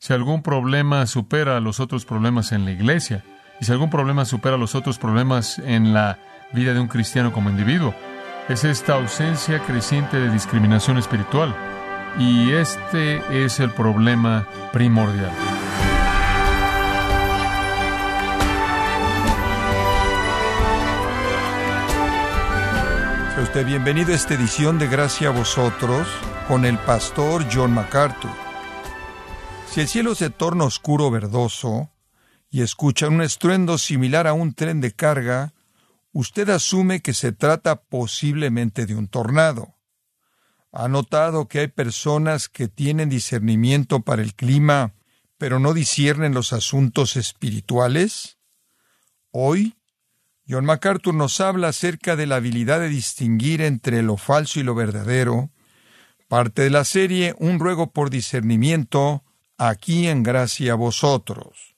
si algún problema supera a los otros problemas en la iglesia, y si algún problema supera a los otros problemas en la vida de un cristiano como individuo, es esta ausencia creciente de discriminación espiritual. Y este es el problema primordial. Sea usted bienvenido a esta edición de Gracia a vosotros con el pastor John MacArthur. Si el cielo se torna oscuro verdoso y escucha un estruendo similar a un tren de carga, usted asume que se trata posiblemente de un tornado. ¿Ha notado que hay personas que tienen discernimiento para el clima, pero no disciernen los asuntos espirituales? Hoy, John MacArthur nos habla acerca de la habilidad de distinguir entre lo falso y lo verdadero, parte de la serie Un ruego por discernimiento, aquí en gracia vosotros.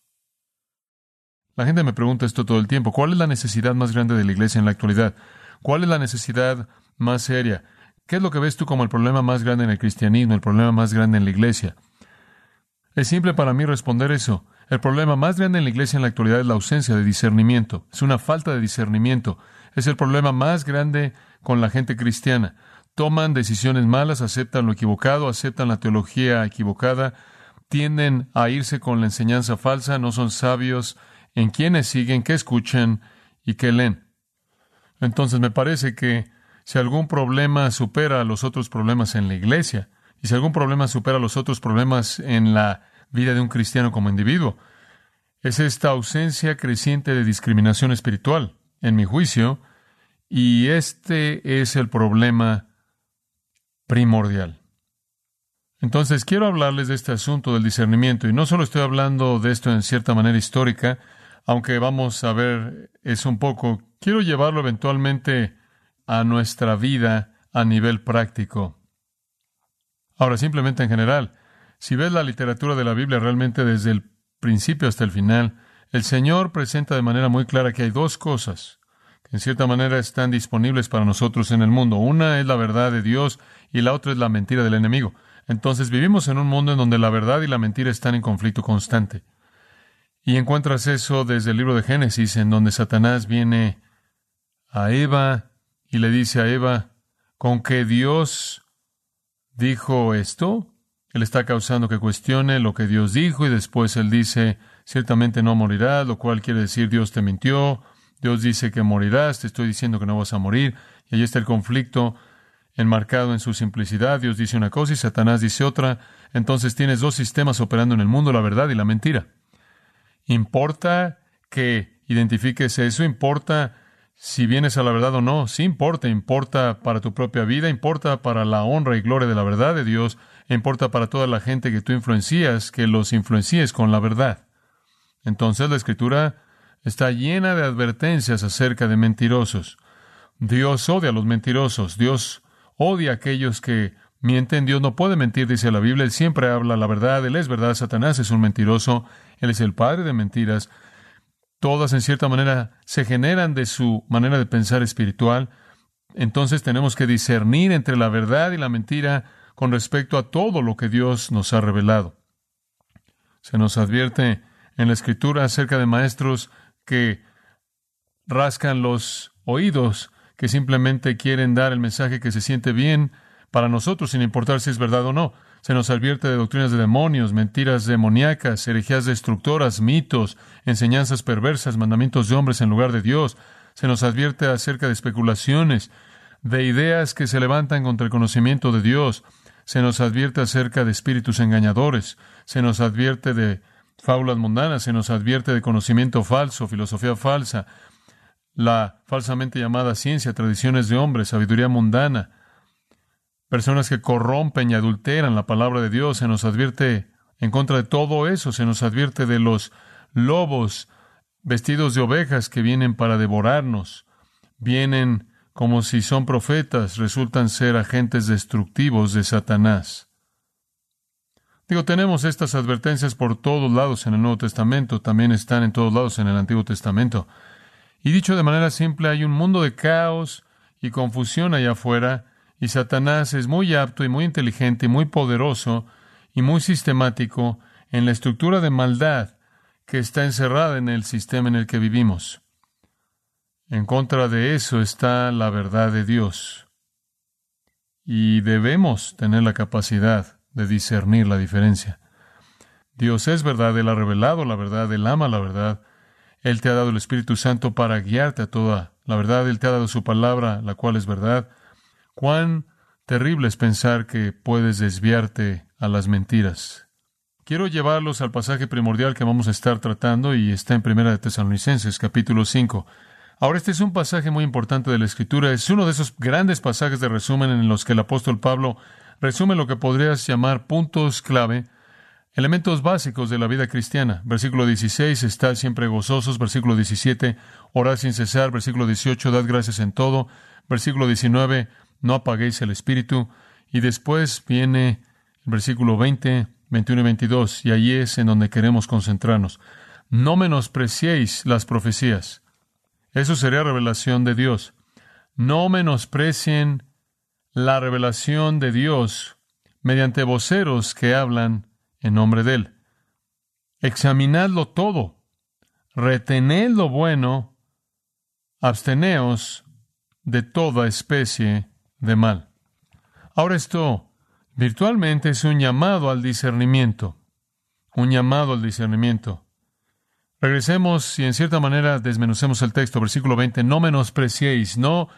La gente me pregunta esto todo el tiempo. ¿Cuál es la necesidad más grande de la iglesia en la actualidad? ¿Cuál es la necesidad más seria? ¿Qué es lo que ves tú como el problema más grande en el cristianismo, el problema más grande en la iglesia? Es simple para mí responder eso. El problema más grande en la iglesia en la actualidad es la ausencia de discernimiento. Es una falta de discernimiento. Es el problema más grande con la gente cristiana. Toman decisiones malas, aceptan lo equivocado, aceptan la teología equivocada, tienden a irse con la enseñanza falsa, no son sabios en quienes siguen, qué escuchan y qué leen. Entonces me parece que si algún problema supera a los otros problemas en la iglesia, y si algún problema supera a los otros problemas en la vida de un cristiano como individuo, es esta ausencia creciente de discriminación espiritual, en mi juicio, y este es el problema primordial. Entonces quiero hablarles de este asunto del discernimiento, y no solo estoy hablando de esto en cierta manera histórica, aunque vamos a ver eso un poco, quiero llevarlo eventualmente a nuestra vida a nivel práctico. Ahora, simplemente en general, si ves la literatura de la Biblia realmente desde el principio hasta el final, el Señor presenta de manera muy clara que hay dos cosas que en cierta manera están disponibles para nosotros en el mundo. Una es la verdad de Dios y la otra es la mentira del enemigo. Entonces vivimos en un mundo en donde la verdad y la mentira están en conflicto constante. Y encuentras eso desde el libro de Génesis, en donde Satanás viene a Eva y le dice a Eva, ¿con que Dios dijo esto? Él está causando que cuestione lo que Dios dijo y después él dice, ciertamente no morirás, lo cual quiere decir Dios te mintió, Dios dice que morirás, te estoy diciendo que no vas a morir, y ahí está el conflicto enmarcado en su simplicidad, Dios dice una cosa y Satanás dice otra, entonces tienes dos sistemas operando en el mundo, la verdad y la mentira. ¿Importa que identifiques eso? ¿Importa si vienes a la verdad o no? Sí importa, importa para tu propia vida, importa para la honra y gloria de la verdad de Dios, importa para toda la gente que tú influencias, que los influencies con la verdad. Entonces la escritura está llena de advertencias acerca de mentirosos. Dios odia a los mentirosos, Dios odia a aquellos que mienten, Dios no puede mentir, dice la Biblia, Él siempre habla la verdad, Él es verdad, Satanás es un mentiroso, él es el padre de mentiras. Todas, en cierta manera, se generan de su manera de pensar espiritual. Entonces tenemos que discernir entre la verdad y la mentira con respecto a todo lo que Dios nos ha revelado. Se nos advierte en la Escritura acerca de maestros que rascan los oídos, que simplemente quieren dar el mensaje que se siente bien para nosotros, sin importar si es verdad o no. Se nos advierte de doctrinas de demonios, mentiras demoníacas, herejías destructoras, mitos, enseñanzas perversas, mandamientos de hombres en lugar de Dios. Se nos advierte acerca de especulaciones, de ideas que se levantan contra el conocimiento de Dios. Se nos advierte acerca de espíritus engañadores. Se nos advierte de fábulas mundanas. Se nos advierte de conocimiento falso, filosofía falsa, la falsamente llamada ciencia, tradiciones de hombres, sabiduría mundana personas que corrompen y adulteran la palabra de Dios. Se nos advierte en contra de todo eso, se nos advierte de los lobos vestidos de ovejas que vienen para devorarnos. Vienen como si son profetas, resultan ser agentes destructivos de Satanás. Digo, tenemos estas advertencias por todos lados en el Nuevo Testamento, también están en todos lados en el Antiguo Testamento. Y dicho de manera simple, hay un mundo de caos y confusión allá afuera, y Satanás es muy apto y muy inteligente y muy poderoso y muy sistemático en la estructura de maldad que está encerrada en el sistema en el que vivimos. En contra de eso está la verdad de Dios. Y debemos tener la capacidad de discernir la diferencia. Dios es verdad, Él ha revelado la verdad, Él ama la verdad, Él te ha dado el Espíritu Santo para guiarte a toda la verdad, Él te ha dado su palabra, la cual es verdad. Cuán terrible es pensar que puedes desviarte a las mentiras. Quiero llevarlos al pasaje primordial que vamos a estar tratando y está en Primera de Tesalonicenses, capítulo 5. Ahora, este es un pasaje muy importante de la Escritura. Es uno de esos grandes pasajes de resumen en los que el apóstol Pablo resume lo que podrías llamar puntos clave, elementos básicos de la vida cristiana. Versículo 16, estad siempre gozosos. Versículo 17, orad sin cesar. Versículo 18, dad gracias en todo. Versículo 19, no apaguéis el espíritu. Y después viene el versículo 20, 21 y 22, y allí es en donde queremos concentrarnos. No menospreciéis las profecías eso sería revelación de Dios. No menosprecien la revelación de Dios mediante voceros que hablan en nombre de Él. Examinadlo todo, retened lo bueno, absteneos de toda especie de mal. Ahora esto virtualmente es un llamado al discernimiento, un llamado al discernimiento. Regresemos y en cierta manera desmenucemos el texto, versículo 20, no menospreciéis, no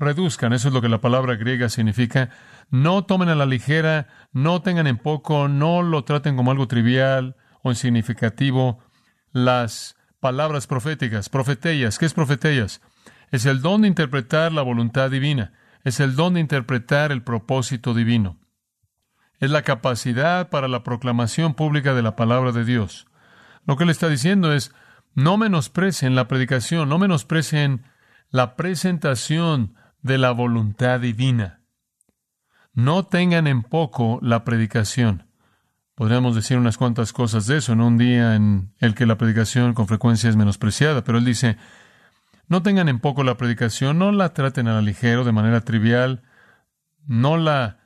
reduzcan, eso es lo que la palabra griega significa, no tomen a la ligera, no tengan en poco, no lo traten como algo trivial o insignificativo las palabras proféticas, profetellas, ¿qué es profetellas? Es el don de interpretar la voluntad divina, es el don de interpretar el propósito divino. Es la capacidad para la proclamación pública de la palabra de Dios. Lo que le está diciendo es, no menosprecien la predicación, no menosprecien la presentación de la voluntad divina. No tengan en poco la predicación. Podríamos decir unas cuantas cosas de eso en un día en el que la predicación con frecuencia es menospreciada, pero él dice, no tengan en poco la predicación, no la traten a la ligero, de manera trivial, no la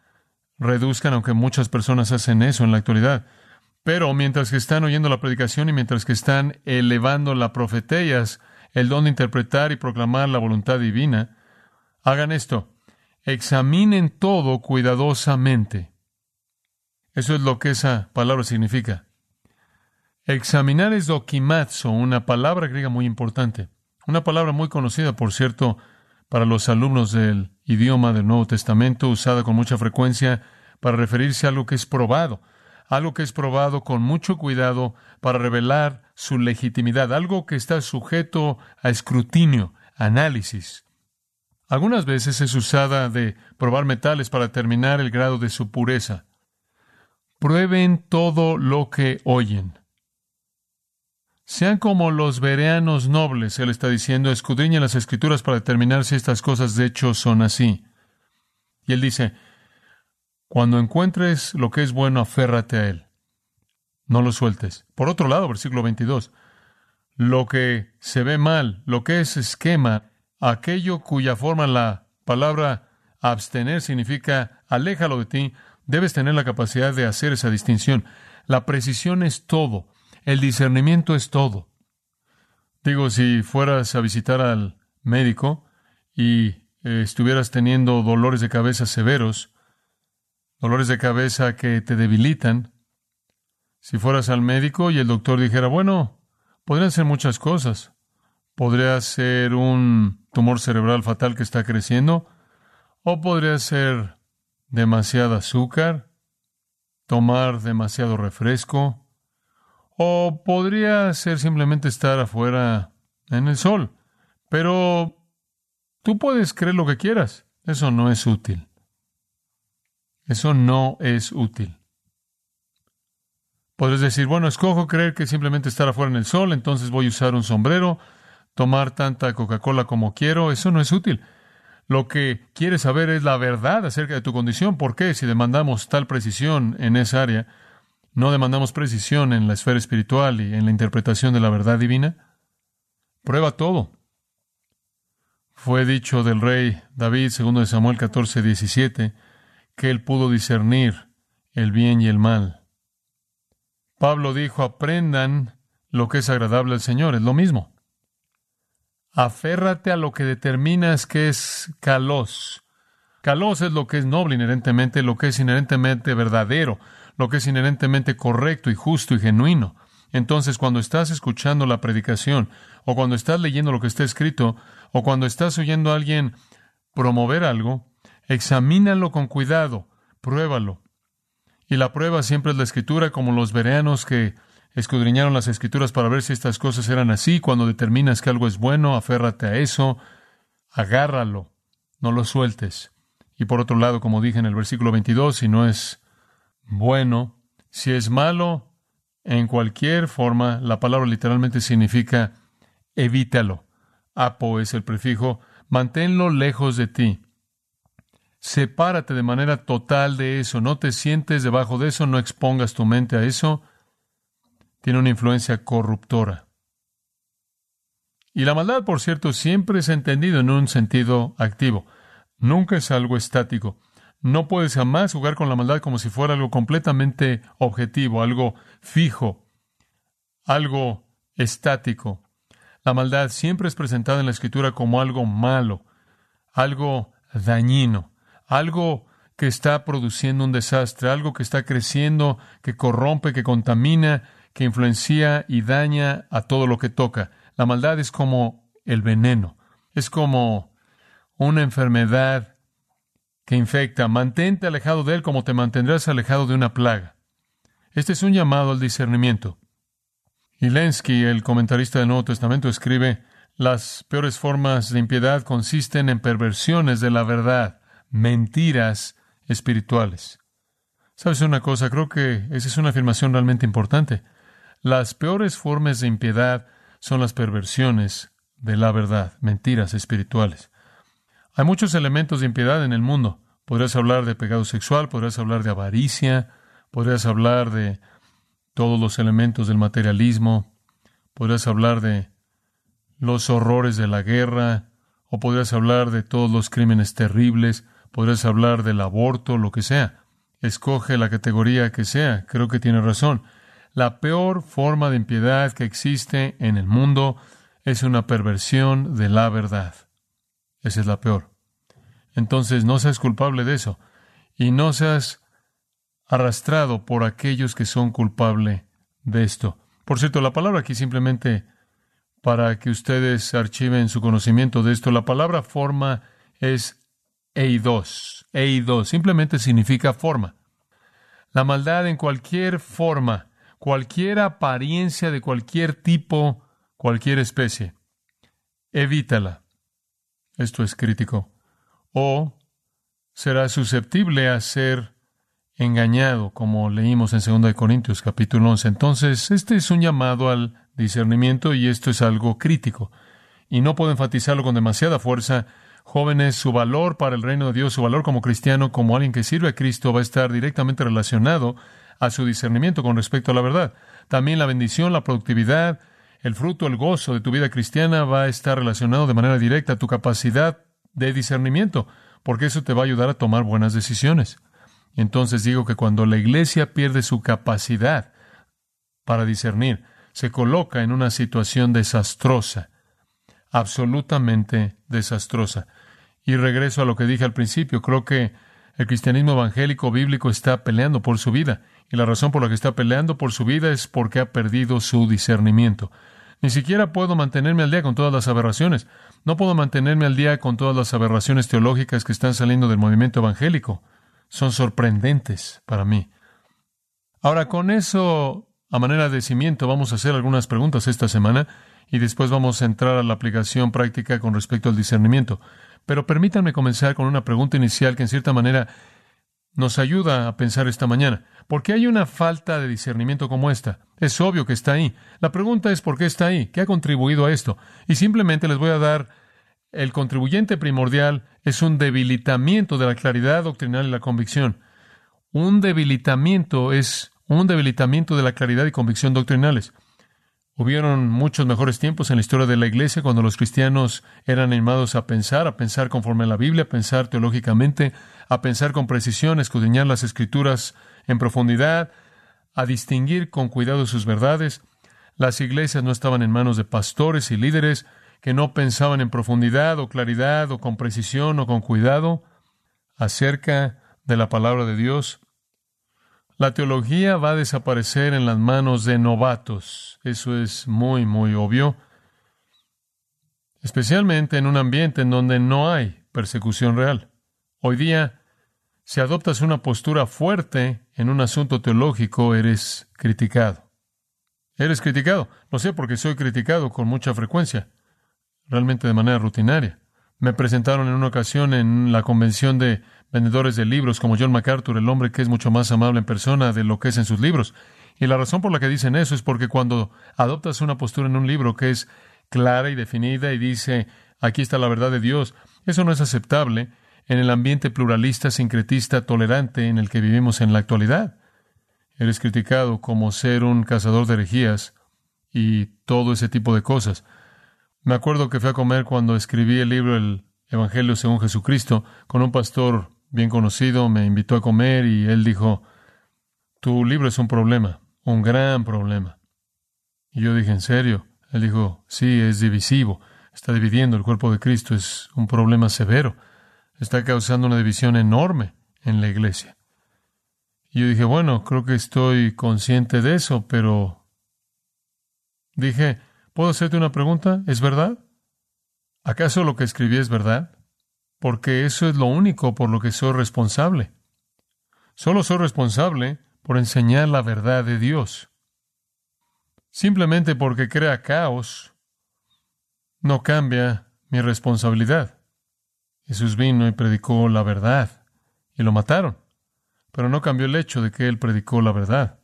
reduzcan, aunque muchas personas hacen eso en la actualidad. Pero mientras que están oyendo la predicación y mientras que están elevando la profetellas, el don de interpretar y proclamar la voluntad divina, hagan esto. Examinen todo cuidadosamente. Eso es lo que esa palabra significa. Examinar es dokimazo, una palabra griega muy importante. Una palabra muy conocida, por cierto, para los alumnos del idioma del Nuevo Testamento, usada con mucha frecuencia para referirse a algo que es probado algo que es probado con mucho cuidado para revelar su legitimidad, algo que está sujeto a escrutinio, análisis. Algunas veces es usada de probar metales para determinar el grado de su pureza. Prueben todo lo que oyen. Sean como los vereanos nobles, él está diciendo, escudriñen las escrituras para determinar si estas cosas de hecho son así. Y él dice, cuando encuentres lo que es bueno, aférrate a él. No lo sueltes. Por otro lado, versículo 22, lo que se ve mal, lo que es esquema, aquello cuya forma la palabra abstener significa aléjalo de ti, debes tener la capacidad de hacer esa distinción. La precisión es todo, el discernimiento es todo. Digo, si fueras a visitar al médico y eh, estuvieras teniendo dolores de cabeza severos, dolores de cabeza que te debilitan. Si fueras al médico y el doctor dijera, bueno, podrían ser muchas cosas. Podría ser un tumor cerebral fatal que está creciendo, o podría ser demasiado azúcar, tomar demasiado refresco, o podría ser simplemente estar afuera en el sol. Pero tú puedes creer lo que quieras. Eso no es útil. Eso no es útil. Podrías decir, bueno, escojo creer que simplemente estar afuera en el sol, entonces voy a usar un sombrero, tomar tanta Coca-Cola como quiero. Eso no es útil. Lo que quieres saber es la verdad acerca de tu condición. ¿Por qué? Si demandamos tal precisión en esa área, no demandamos precisión en la esfera espiritual y en la interpretación de la verdad divina. Prueba todo. Fue dicho del rey David, segundo de Samuel 14, 17, que él pudo discernir el bien y el mal. Pablo dijo, aprendan lo que es agradable al Señor, es lo mismo. Aférrate a lo que determinas que es calos. Calos es lo que es noble inherentemente, lo que es inherentemente verdadero, lo que es inherentemente correcto y justo y genuino. Entonces, cuando estás escuchando la predicación, o cuando estás leyendo lo que está escrito, o cuando estás oyendo a alguien promover algo, examínalo con cuidado, pruébalo. Y la prueba siempre es la escritura, como los vereanos que escudriñaron las escrituras para ver si estas cosas eran así. Cuando determinas que algo es bueno, aférrate a eso, agárralo, no lo sueltes. Y por otro lado, como dije en el versículo 22, si no es bueno, si es malo, en cualquier forma, la palabra literalmente significa evítalo. Apo es el prefijo, manténlo lejos de ti. Sepárate de manera total de eso, no te sientes debajo de eso, no expongas tu mente a eso. Tiene una influencia corruptora. Y la maldad, por cierto, siempre es entendido en un sentido activo. Nunca es algo estático. No puedes jamás jugar con la maldad como si fuera algo completamente objetivo, algo fijo, algo estático. La maldad siempre es presentada en la escritura como algo malo, algo dañino, algo que está produciendo un desastre, algo que está creciendo, que corrompe, que contamina, que influencia y daña a todo lo que toca. La maldad es como el veneno, es como una enfermedad que infecta. Mantente alejado de él como te mantendrás alejado de una plaga. Este es un llamado al discernimiento. Ilensky, el comentarista del Nuevo Testamento, escribe, las peores formas de impiedad consisten en perversiones de la verdad, mentiras espirituales. ¿Sabes una cosa? Creo que esa es una afirmación realmente importante. Las peores formas de impiedad son las perversiones de la verdad, mentiras espirituales. Hay muchos elementos de impiedad en el mundo. Podrías hablar de pecado sexual, podrías hablar de avaricia, podrías hablar de todos los elementos del materialismo, podrías hablar de los horrores de la guerra, o podrías hablar de todos los crímenes terribles, podrías hablar del aborto, lo que sea. Escoge la categoría que sea, creo que tiene razón. La peor forma de impiedad que existe en el mundo es una perversión de la verdad. Esa es la peor. Entonces no seas culpable de eso y no seas arrastrado por aquellos que son culpables de esto. Por cierto, la palabra aquí simplemente para que ustedes archiven su conocimiento de esto, la palabra forma es eidos. Eidos simplemente significa forma. La maldad en cualquier forma, cualquier apariencia de cualquier tipo, cualquier especie. Evítala. Esto es crítico. O será susceptible a ser engañado, como leímos en 2 Corintios capítulo 11. Entonces, este es un llamado al discernimiento y esto es algo crítico. Y no puedo enfatizarlo con demasiada fuerza. Jóvenes, su valor para el reino de Dios, su valor como cristiano, como alguien que sirve a Cristo, va a estar directamente relacionado a su discernimiento con respecto a la verdad. También la bendición, la productividad, el fruto, el gozo de tu vida cristiana va a estar relacionado de manera directa a tu capacidad de discernimiento, porque eso te va a ayudar a tomar buenas decisiones. Entonces digo que cuando la iglesia pierde su capacidad para discernir, se coloca en una situación desastrosa, absolutamente desastrosa. Y regreso a lo que dije al principio, creo que el cristianismo evangélico bíblico está peleando por su vida, y la razón por la que está peleando por su vida es porque ha perdido su discernimiento. Ni siquiera puedo mantenerme al día con todas las aberraciones. No puedo mantenerme al día con todas las aberraciones teológicas que están saliendo del movimiento evangélico. Son sorprendentes para mí. Ahora, con eso a manera de cimiento, vamos a hacer algunas preguntas esta semana y después vamos a entrar a la aplicación práctica con respecto al discernimiento. Pero permítanme comenzar con una pregunta inicial que en cierta manera nos ayuda a pensar esta mañana. ¿Por qué hay una falta de discernimiento como esta? Es obvio que está ahí. La pregunta es ¿por qué está ahí? ¿Qué ha contribuido a esto? Y simplemente les voy a dar el contribuyente primordial es un debilitamiento de la claridad doctrinal y la convicción. Un debilitamiento es un debilitamiento de la claridad y convicción doctrinales. Hubieron muchos mejores tiempos en la historia de la Iglesia cuando los cristianos eran animados a pensar, a pensar conforme a la Biblia, a pensar teológicamente, a pensar con precisión, a escudriñar las escrituras en profundidad, a distinguir con cuidado sus verdades. Las iglesias no estaban en manos de pastores y líderes que no pensaban en profundidad o claridad o con precisión o con cuidado acerca de la palabra de Dios. La teología va a desaparecer en las manos de novatos. Eso es muy, muy obvio. Especialmente en un ambiente en donde no hay persecución real. Hoy día, si adoptas una postura fuerte en un asunto teológico, eres criticado. Eres criticado. Lo sé porque soy criticado con mucha frecuencia, realmente de manera rutinaria. Me presentaron en una ocasión en la convención de vendedores de libros como John MacArthur, el hombre que es mucho más amable en persona de lo que es en sus libros. Y la razón por la que dicen eso es porque cuando adoptas una postura en un libro que es clara y definida y dice, aquí está la verdad de Dios, eso no es aceptable en el ambiente pluralista, sincretista, tolerante en el que vivimos en la actualidad. Eres criticado como ser un cazador de herejías y todo ese tipo de cosas. Me acuerdo que fui a comer cuando escribí el libro El Evangelio según Jesucristo con un pastor bien conocido, me invitó a comer y él dijo, tu libro es un problema, un gran problema. Y yo dije, ¿en serio? Él dijo, sí, es divisivo, está dividiendo el cuerpo de Cristo, es un problema severo, está causando una división enorme en la iglesia. Y yo dije, bueno, creo que estoy consciente de eso, pero dije, ¿puedo hacerte una pregunta? ¿Es verdad? ¿Acaso lo que escribí es verdad? porque eso es lo único por lo que soy responsable. Solo soy responsable por enseñar la verdad de Dios. Simplemente porque crea caos, no cambia mi responsabilidad. Jesús vino y predicó la verdad, y lo mataron, pero no cambió el hecho de que él predicó la verdad.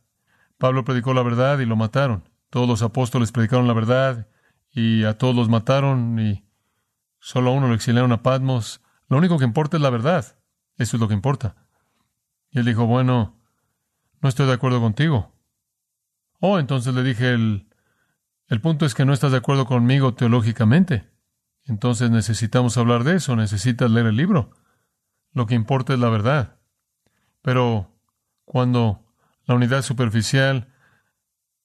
Pablo predicó la verdad y lo mataron. Todos los apóstoles predicaron la verdad y a todos los mataron y solo a uno lo exiliaron a Patmos lo único que importa es la verdad. Eso es lo que importa. Y él dijo, bueno, no estoy de acuerdo contigo. Oh, entonces le dije, el, el punto es que no estás de acuerdo conmigo teológicamente. Entonces necesitamos hablar de eso, necesitas leer el libro. Lo que importa es la verdad. Pero cuando la unidad superficial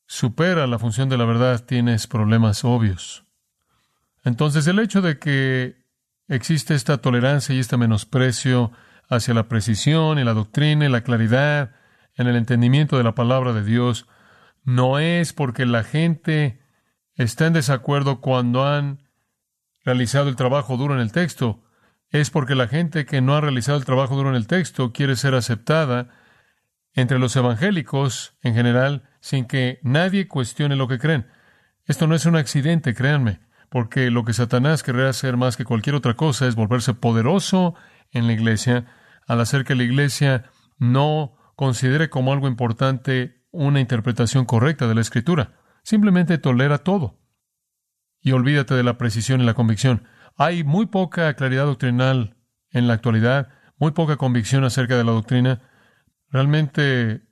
supera la función de la verdad, tienes problemas obvios. Entonces el hecho de que existe esta tolerancia y este menosprecio hacia la precisión y la doctrina y la claridad en el entendimiento de la palabra de Dios, no es porque la gente está en desacuerdo cuando han realizado el trabajo duro en el texto, es porque la gente que no ha realizado el trabajo duro en el texto quiere ser aceptada entre los evangélicos en general sin que nadie cuestione lo que creen. Esto no es un accidente, créanme porque lo que Satanás querrá hacer más que cualquier otra cosa es volverse poderoso en la iglesia, al hacer que la iglesia no considere como algo importante una interpretación correcta de la escritura. Simplemente tolera todo. Y olvídate de la precisión y la convicción. Hay muy poca claridad doctrinal en la actualidad, muy poca convicción acerca de la doctrina. Realmente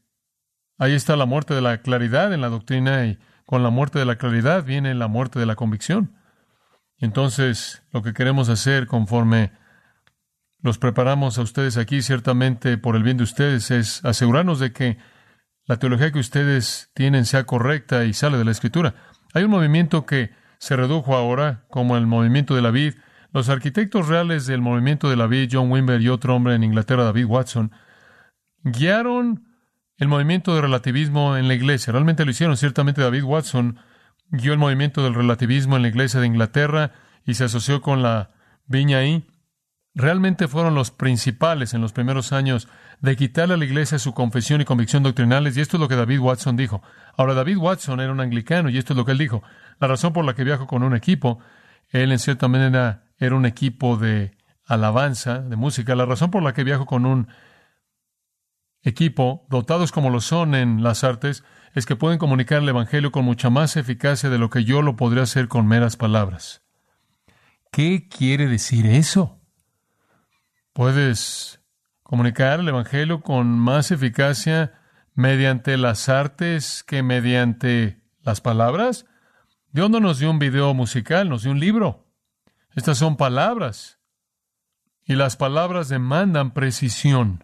ahí está la muerte de la claridad en la doctrina y con la muerte de la claridad viene la muerte de la convicción. Entonces, lo que queremos hacer conforme los preparamos a ustedes aquí, ciertamente por el bien de ustedes, es asegurarnos de que la teología que ustedes tienen sea correcta y sale de la Escritura. Hay un movimiento que se redujo ahora, como el movimiento de la vid. Los arquitectos reales del movimiento de la vid, John Wimber y otro hombre en Inglaterra, David Watson, guiaron el movimiento de relativismo en la iglesia. Realmente lo hicieron. Ciertamente David Watson guió el movimiento del relativismo en la iglesia de Inglaterra y se asoció con la viña ahí, realmente fueron los principales en los primeros años de quitarle a la iglesia su confesión y convicción doctrinales, y esto es lo que David Watson dijo. Ahora, David Watson era un anglicano, y esto es lo que él dijo. La razón por la que viajo con un equipo, él en cierta manera era un equipo de alabanza, de música, la razón por la que viajo con un equipo, dotados como lo son en las artes, es que pueden comunicar el Evangelio con mucha más eficacia de lo que yo lo podría hacer con meras palabras. ¿Qué quiere decir eso? Puedes comunicar el Evangelio con más eficacia mediante las artes que mediante las palabras. Dios no nos dio un video musical, nos dio un libro. Estas son palabras. Y las palabras demandan precisión.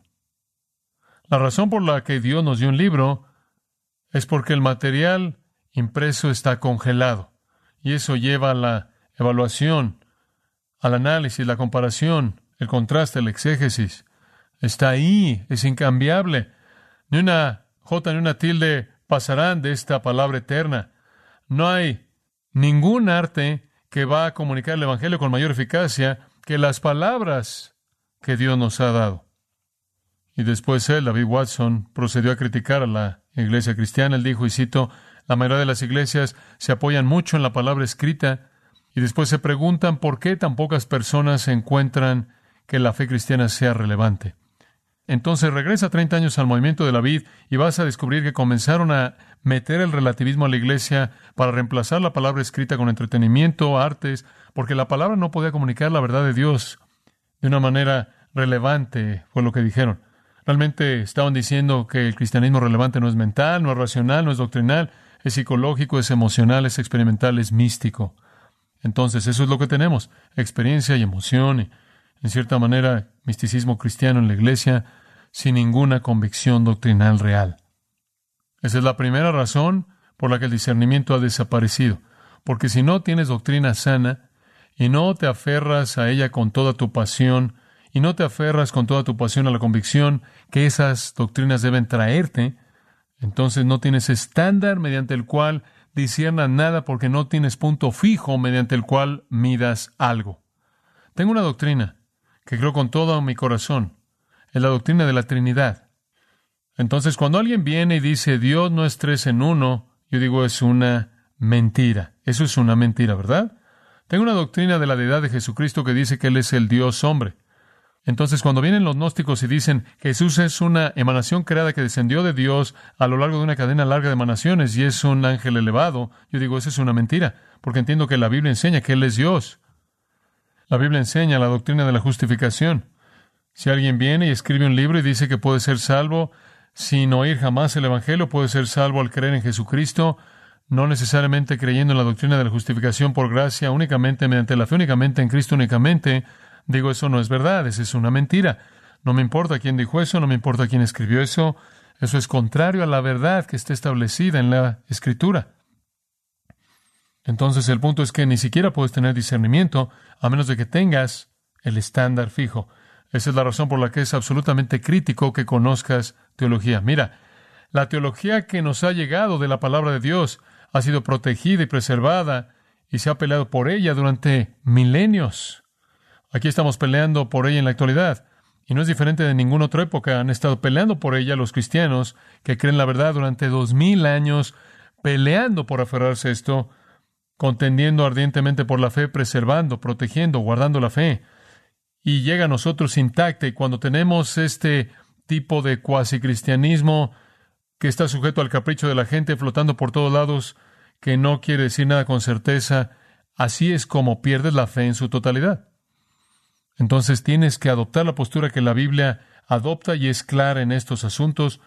La razón por la que Dios nos dio un libro es porque el material impreso está congelado. Y eso lleva a la evaluación, al análisis, la comparación, el contraste, el exégesis. Está ahí, es incambiable. Ni una J ni una tilde pasarán de esta palabra eterna. No hay ningún arte que va a comunicar el Evangelio con mayor eficacia que las palabras que Dios nos ha dado. Y después él, David Watson, procedió a criticar a la iglesia cristiana. Él dijo, y cito, la mayoría de las iglesias se apoyan mucho en la palabra escrita y después se preguntan por qué tan pocas personas encuentran que la fe cristiana sea relevante. Entonces regresa 30 años al movimiento de la vid y vas a descubrir que comenzaron a meter el relativismo a la iglesia para reemplazar la palabra escrita con entretenimiento, artes, porque la palabra no podía comunicar la verdad de Dios de una manera relevante, fue lo que dijeron. Realmente estaban diciendo que el cristianismo relevante no es mental, no es racional, no es doctrinal, es psicológico, es emocional, es experimental, es místico. Entonces, eso es lo que tenemos, experiencia y emoción, en cierta manera, misticismo cristiano en la iglesia, sin ninguna convicción doctrinal real. Esa es la primera razón por la que el discernimiento ha desaparecido, porque si no tienes doctrina sana y no te aferras a ella con toda tu pasión, y no te aferras con toda tu pasión a la convicción que esas doctrinas deben traerte, entonces no tienes estándar mediante el cual disiernas nada porque no tienes punto fijo mediante el cual midas algo. Tengo una doctrina que creo con todo mi corazón. Es la doctrina de la Trinidad. Entonces, cuando alguien viene y dice Dios no es tres en uno, yo digo es una mentira. Eso es una mentira, ¿verdad? Tengo una doctrina de la deidad de Jesucristo que dice que Él es el Dios hombre. Entonces, cuando vienen los gnósticos y dicen Jesús es una emanación creada que descendió de Dios a lo largo de una cadena larga de emanaciones y es un ángel elevado, yo digo, eso es una mentira, porque entiendo que la Biblia enseña que Él es Dios. La Biblia enseña la doctrina de la justificación. Si alguien viene y escribe un libro y dice que puede ser salvo sin oír jamás el Evangelio, puede ser salvo al creer en Jesucristo, no necesariamente creyendo en la doctrina de la justificación por gracia únicamente mediante la fe únicamente en Cristo únicamente, Digo, eso no es verdad, eso es una mentira. No me importa quién dijo eso, no me importa quién escribió eso. Eso es contrario a la verdad que está establecida en la Escritura. Entonces el punto es que ni siquiera puedes tener discernimiento a menos de que tengas el estándar fijo. Esa es la razón por la que es absolutamente crítico que conozcas teología. Mira, la teología que nos ha llegado de la palabra de Dios ha sido protegida y preservada y se ha peleado por ella durante milenios. Aquí estamos peleando por ella en la actualidad. Y no es diferente de ninguna otra época. Han estado peleando por ella los cristianos que creen la verdad durante dos mil años, peleando por aferrarse a esto, contendiendo ardientemente por la fe, preservando, protegiendo, guardando la fe. Y llega a nosotros intacta. Y cuando tenemos este tipo de cuasi cristianismo que está sujeto al capricho de la gente, flotando por todos lados, que no quiere decir nada con certeza, así es como pierdes la fe en su totalidad. Entonces tienes que adoptar la postura que la Biblia adopta y es clara en estos asuntos.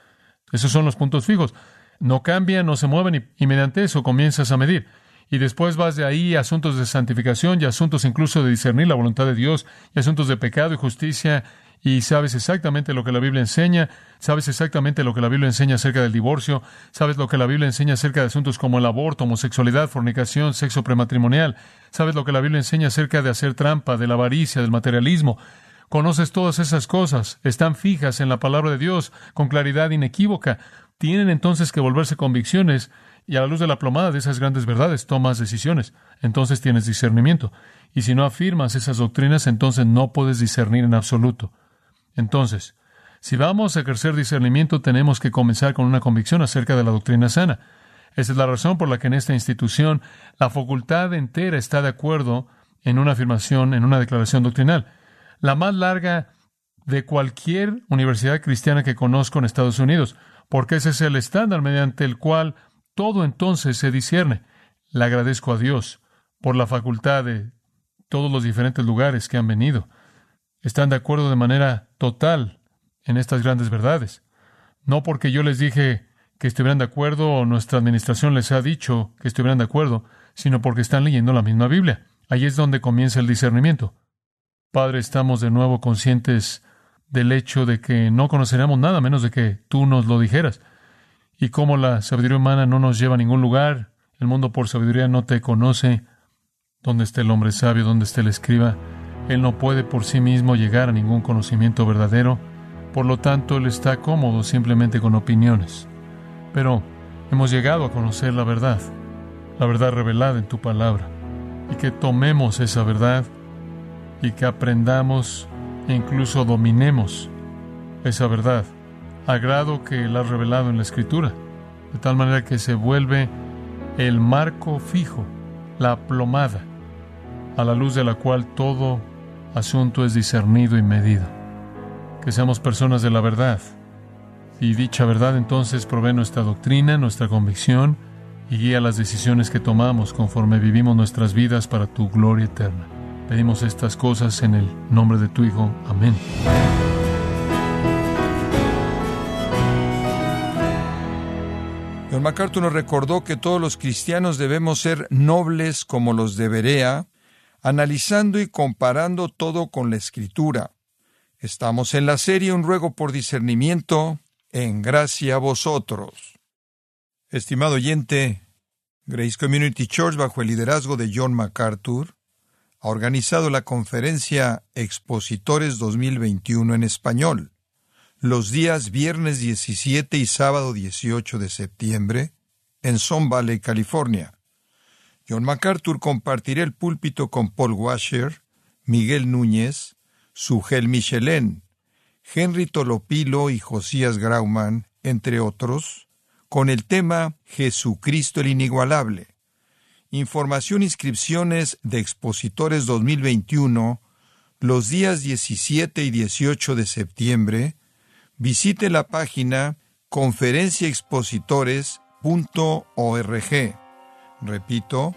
Esos son los puntos fijos. No cambian, no se mueven y, mediante eso comienzas a medir. Y después vas de ahí a asuntos de santificación y asuntos incluso de discernir la voluntad de Dios y asuntos de pecado y justicia y sabes exactamente lo que la Biblia enseña, sabes exactamente lo que la Biblia enseña acerca del divorcio, sabes lo que la Biblia enseña acerca de asuntos como el aborto, homosexualidad, fornicación, sexo prematrimonial, sabes lo que la Biblia enseña acerca de hacer trampa, de la avaricia, del materialismo. Conoces todas esas cosas, están fijas en la palabra de Dios con claridad inequívoca. Tienen entonces que volverse convicciones y a la luz de la plomada de esas grandes verdades tomas decisiones. Entonces tienes discernimiento. Y si no afirmas esas doctrinas, entonces no puedes discernir en absoluto. Entonces, si vamos a ejercer discernimiento, tenemos que comenzar con una convicción acerca de la doctrina sana. Esa es la razón por la que en esta institución la facultad entera está de acuerdo en una afirmación, en una declaración doctrinal. La más larga de cualquier universidad cristiana que conozco en Estados Unidos, porque ese es el estándar mediante el cual todo entonces se discierne. Le agradezco a Dios por la facultad de todos los diferentes lugares que han venido están de acuerdo de manera total en estas grandes verdades. No porque yo les dije que estuvieran de acuerdo o nuestra administración les ha dicho que estuvieran de acuerdo, sino porque están leyendo la misma Biblia. Ahí es donde comienza el discernimiento. Padre, estamos de nuevo conscientes del hecho de que no conoceremos nada menos de que tú nos lo dijeras. y cómo la sabiduría humana no nos lleva a ningún lugar. El mundo por sabiduría no te conoce. ¿Dónde está el hombre sabio? ¿Dónde está el escriba? Él no puede por sí mismo llegar a ningún conocimiento verdadero. Por lo tanto, él está cómodo simplemente con opiniones. Pero hemos llegado a conocer la verdad, la verdad revelada en tu palabra, y que tomemos esa verdad y que aprendamos e incluso dominemos esa verdad a grado que la has revelado en la Escritura, de tal manera que se vuelve el marco fijo, la plomada, a la luz de la cual todo asunto es discernido y medido. Que seamos personas de la verdad, y dicha verdad entonces provee nuestra doctrina, nuestra convicción, y guía las decisiones que tomamos conforme vivimos nuestras vidas para tu gloria eterna. Pedimos estas cosas en el nombre de tu Hijo. Amén. John MacArthur nos recordó que todos los cristianos debemos ser nobles como los de Berea, analizando y comparando todo con la Escritura. Estamos en la serie Un ruego por discernimiento, en gracia a vosotros. Estimado oyente, Grace Community Church, bajo el liderazgo de John MacArthur, ha organizado la conferencia Expositores 2021 en español los días viernes 17 y sábado 18 de septiembre en Son Valley, California. John MacArthur compartirá el púlpito con Paul Washer, Miguel Núñez, Sugel Michelén, Henry Tolopilo y Josías Grauman, entre otros, con el tema Jesucristo el Inigualable. Información e inscripciones de Expositores 2021 los días 17 y 18 de septiembre visite la página conferenciaexpositores.org. Repito,